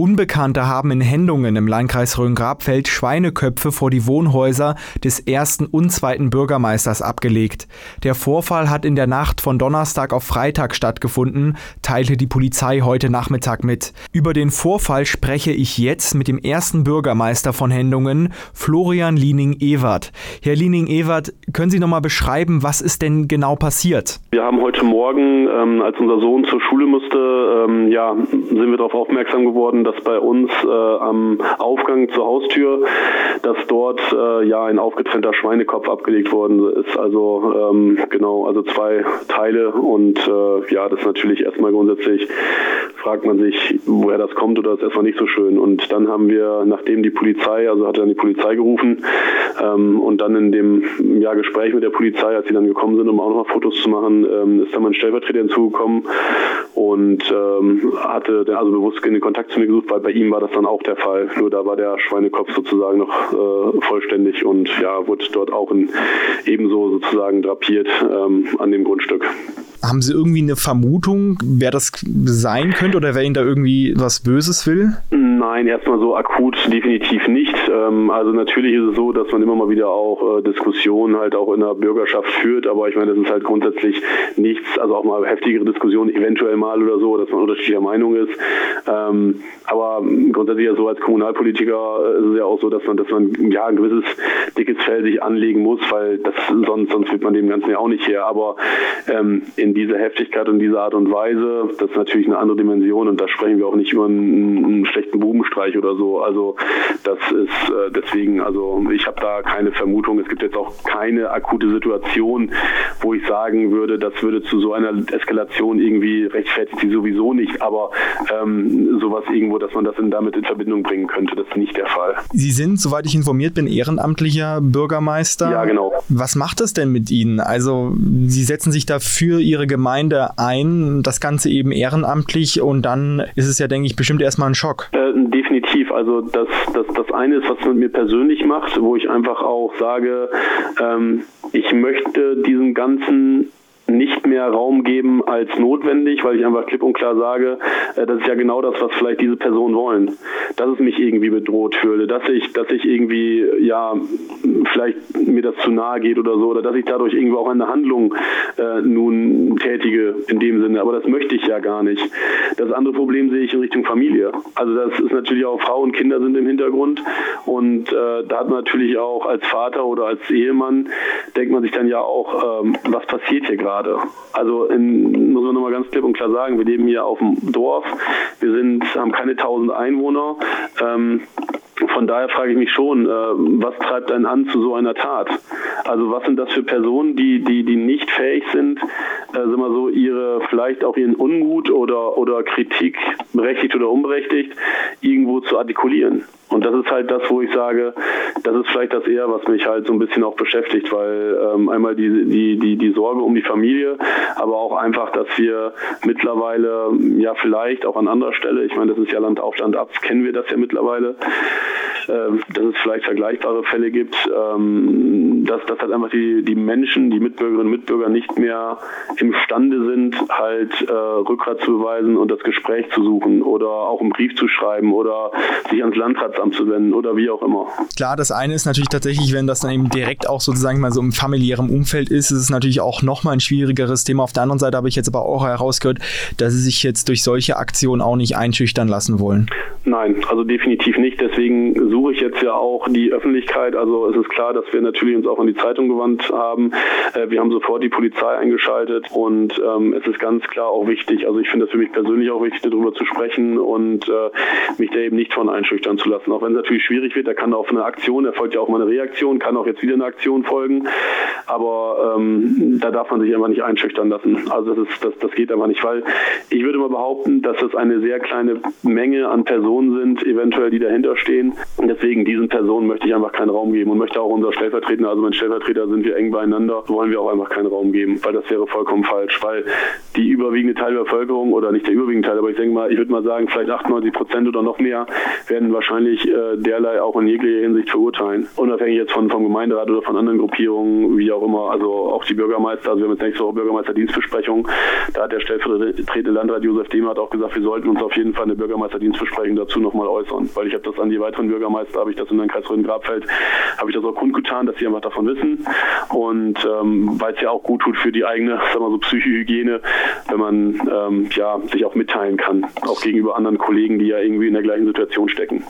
Unbekannte haben in Hendungen im Landkreis Rhön-Grabfeld Schweineköpfe vor die Wohnhäuser des ersten und zweiten Bürgermeisters abgelegt. Der Vorfall hat in der Nacht von Donnerstag auf Freitag stattgefunden, teilte die Polizei heute Nachmittag mit. Über den Vorfall spreche ich jetzt mit dem ersten Bürgermeister von Hendungen, Florian Liening-Ewert. Herr Liening-Ewert, können Sie noch mal beschreiben, was ist denn genau passiert? Wir haben heute Morgen, ähm, als unser Sohn zur Schule musste, ähm, ja, sind wir darauf aufmerksam geworden, dass bei uns äh, am Aufgang zur Haustür, dass dort äh, ja ein aufgetrennter Schweinekopf abgelegt worden ist. Also ähm, genau, also zwei Teile und äh, ja, das ist natürlich erstmal grundsätzlich fragt man sich, woher das kommt oder ist erstmal nicht so schön. Und dann haben wir, nachdem die Polizei, also hat dann die Polizei gerufen ähm, und dann in dem ja, Gespräch mit der Polizei, als sie dann gekommen sind, um auch nochmal Fotos zu machen, ähm, ist dann mein Stellvertreter hinzugekommen und ähm, hatte also bewusst in den Kontakt zu mir gesucht, weil bei ihm war das dann auch der Fall. Nur da war der Schweinekopf sozusagen noch äh, vollständig und ja, wurde dort auch in, ebenso sozusagen drapiert ähm, an dem Grundstück. Haben Sie irgendwie eine Vermutung, wer das sein könnte oder wer Ihnen da irgendwie was Böses will? Nein, erstmal so akut definitiv nicht. Ähm, also natürlich ist es so, dass man immer mal wieder auch äh, Diskussionen halt auch in der Bürgerschaft führt, aber ich meine, das ist halt grundsätzlich nichts, also auch mal heftigere Diskussionen eventuell mal oder so, dass man unterschiedlicher Meinung ist. Ähm, aber grundsätzlich ja so als Kommunalpolitiker ist es ja auch so, dass man, dass man ja ein gewisses dickes Fell sich anlegen muss, weil das sonst sonst wird man dem Ganzen ja auch nicht her. Aber ähm, in dieser Heftigkeit und dieser Art und Weise, das ist natürlich eine andere Dimension und da sprechen wir auch nicht über einen, einen schlechten Bubenstreich oder so. Also das ist äh, deswegen, also ich habe da keine Vermutung. Es gibt jetzt auch keine akute Situation, wo ich sagen würde, das würde zu so einer Eskalation irgendwie rechtfertigt sie sowieso nicht. Aber ähm, sowas irgendwo, dass man das in, damit in Verbindung bringen könnte, das ist nicht der Fall. Sie sind, soweit ich informiert bin, ehrenamtlicher Bürgermeister. Ja, genau. Was macht das denn mit Ihnen? Also Sie setzen sich da für Ihre Gemeinde ein, das Ganze eben ehrenamtlich und dann ist es ja, denke ich, bestimmt erstmal ein Schock. Äh, definitiv. Also das, das, das eine ist, was es mit mir persönlich macht, wo ich einfach auch sage, ähm, ich möchte diesen ganzen nicht mehr Raum geben als notwendig, weil ich einfach klipp und klar sage, äh, das ist ja genau das, was vielleicht diese Personen wollen. Dass es mich irgendwie bedroht fühle, dass ich, dass ich irgendwie, ja, vielleicht mir das zu nahe geht oder so, oder dass ich dadurch irgendwie auch eine Handlung äh, nun tätige in dem Sinne. Aber das möchte ich ja gar nicht. Das andere Problem sehe ich in Richtung Familie. Also das ist natürlich auch Frau und Kinder sind im Hintergrund und äh, da hat man natürlich auch als Vater oder als Ehemann denkt man sich dann ja auch, ähm, was passiert hier gerade? Gerade. Also in, muss man nochmal ganz klipp und klar sagen, wir leben hier auf dem Dorf, wir sind, haben keine tausend Einwohner. Ähm, von daher frage ich mich schon, äh, was treibt einen an zu so einer Tat? Also was sind das für Personen, die, die, die nicht fähig sind, äh, sagen wir so, ihre, vielleicht auch ihren Unmut oder, oder Kritik, berechtigt oder unberechtigt, irgendwo zu artikulieren? Und das ist halt das, wo ich sage, das ist vielleicht das eher, was mich halt so ein bisschen auch beschäftigt, weil ähm, einmal die, die, die, die Sorge um die Familie, aber auch einfach, dass wir mittlerweile, ja vielleicht auch an anderer Stelle, ich meine, das ist ja Land auf, Land ab, kennen wir das ja mittlerweile, dass es vielleicht vergleichbare Fälle gibt, ähm, dass, dass halt einfach die, die Menschen, die Mitbürgerinnen und Mitbürger nicht mehr imstande sind, halt äh, Rückgrat zu beweisen und das Gespräch zu suchen oder auch einen Brief zu schreiben oder sich ans Landrat Arbeitsamt zu wenden oder wie auch immer. Klar, das eine ist natürlich tatsächlich, wenn das dann eben direkt auch sozusagen mal so im familiären Umfeld ist, ist es natürlich auch nochmal ein schwierigeres Thema. Auf der anderen Seite habe ich jetzt aber auch herausgehört, dass sie sich jetzt durch solche Aktionen auch nicht einschüchtern lassen wollen. Nein, also definitiv nicht. Deswegen suche ich jetzt ja auch die Öffentlichkeit. Also es ist klar, dass wir natürlich uns auch an die Zeitung gewandt haben. Äh, wir haben sofort die Polizei eingeschaltet und ähm, es ist ganz klar auch wichtig, also ich finde das für mich persönlich auch wichtig, darüber zu sprechen und äh, mich da eben nicht von einschüchtern zu lassen. Auch wenn es natürlich schwierig wird, da kann auf eine Aktion, erfolgt ja auch mal eine Reaktion, kann auch jetzt wieder eine Aktion folgen. Aber ähm, da darf man sich einfach nicht einschüchtern lassen. Also das, ist, das, das geht einfach nicht, weil ich würde mal behaupten, dass es eine sehr kleine Menge an Personen sind, eventuell, die dahinter stehen, Deswegen diesen Personen möchte ich einfach keinen Raum geben und möchte auch unser Stellvertreter, also mein Stellvertreter sind wir eng beieinander, wollen wir auch einfach keinen Raum geben, weil das wäre vollkommen falsch, weil die überwiegende Teil der Bevölkerung oder nicht der überwiegende Teil, aber ich denke mal, ich würde mal sagen, vielleicht 98 Prozent oder noch mehr werden wahrscheinlich äh, derlei auch in jeglicher Hinsicht verurteilen. Unabhängig jetzt von, vom Gemeinderat oder von anderen Gruppierungen, wie auch immer, also auch die Bürgermeister, also wir haben jetzt nächste Woche Bürgermeisterdienstbesprechung, da hat der stellvertretende Landrat Josef Demert auch gesagt, wir sollten uns auf jeden Fall eine Bürgermeisterdienstbesprechung dazu nochmal äußern, weil ich habe das an die weiteren Bürgermeister habe ich das in Landkreis Rhön-Grabfeld, habe ich das auch kundgetan, dass sie einfach davon wissen. Und ähm, weil es ja auch gut tut für die eigene, sagen wir so, Psychohygiene, wenn man ähm, ja, sich auch mitteilen kann, auch gegenüber anderen Kollegen, die ja irgendwie in der gleichen Situation stecken.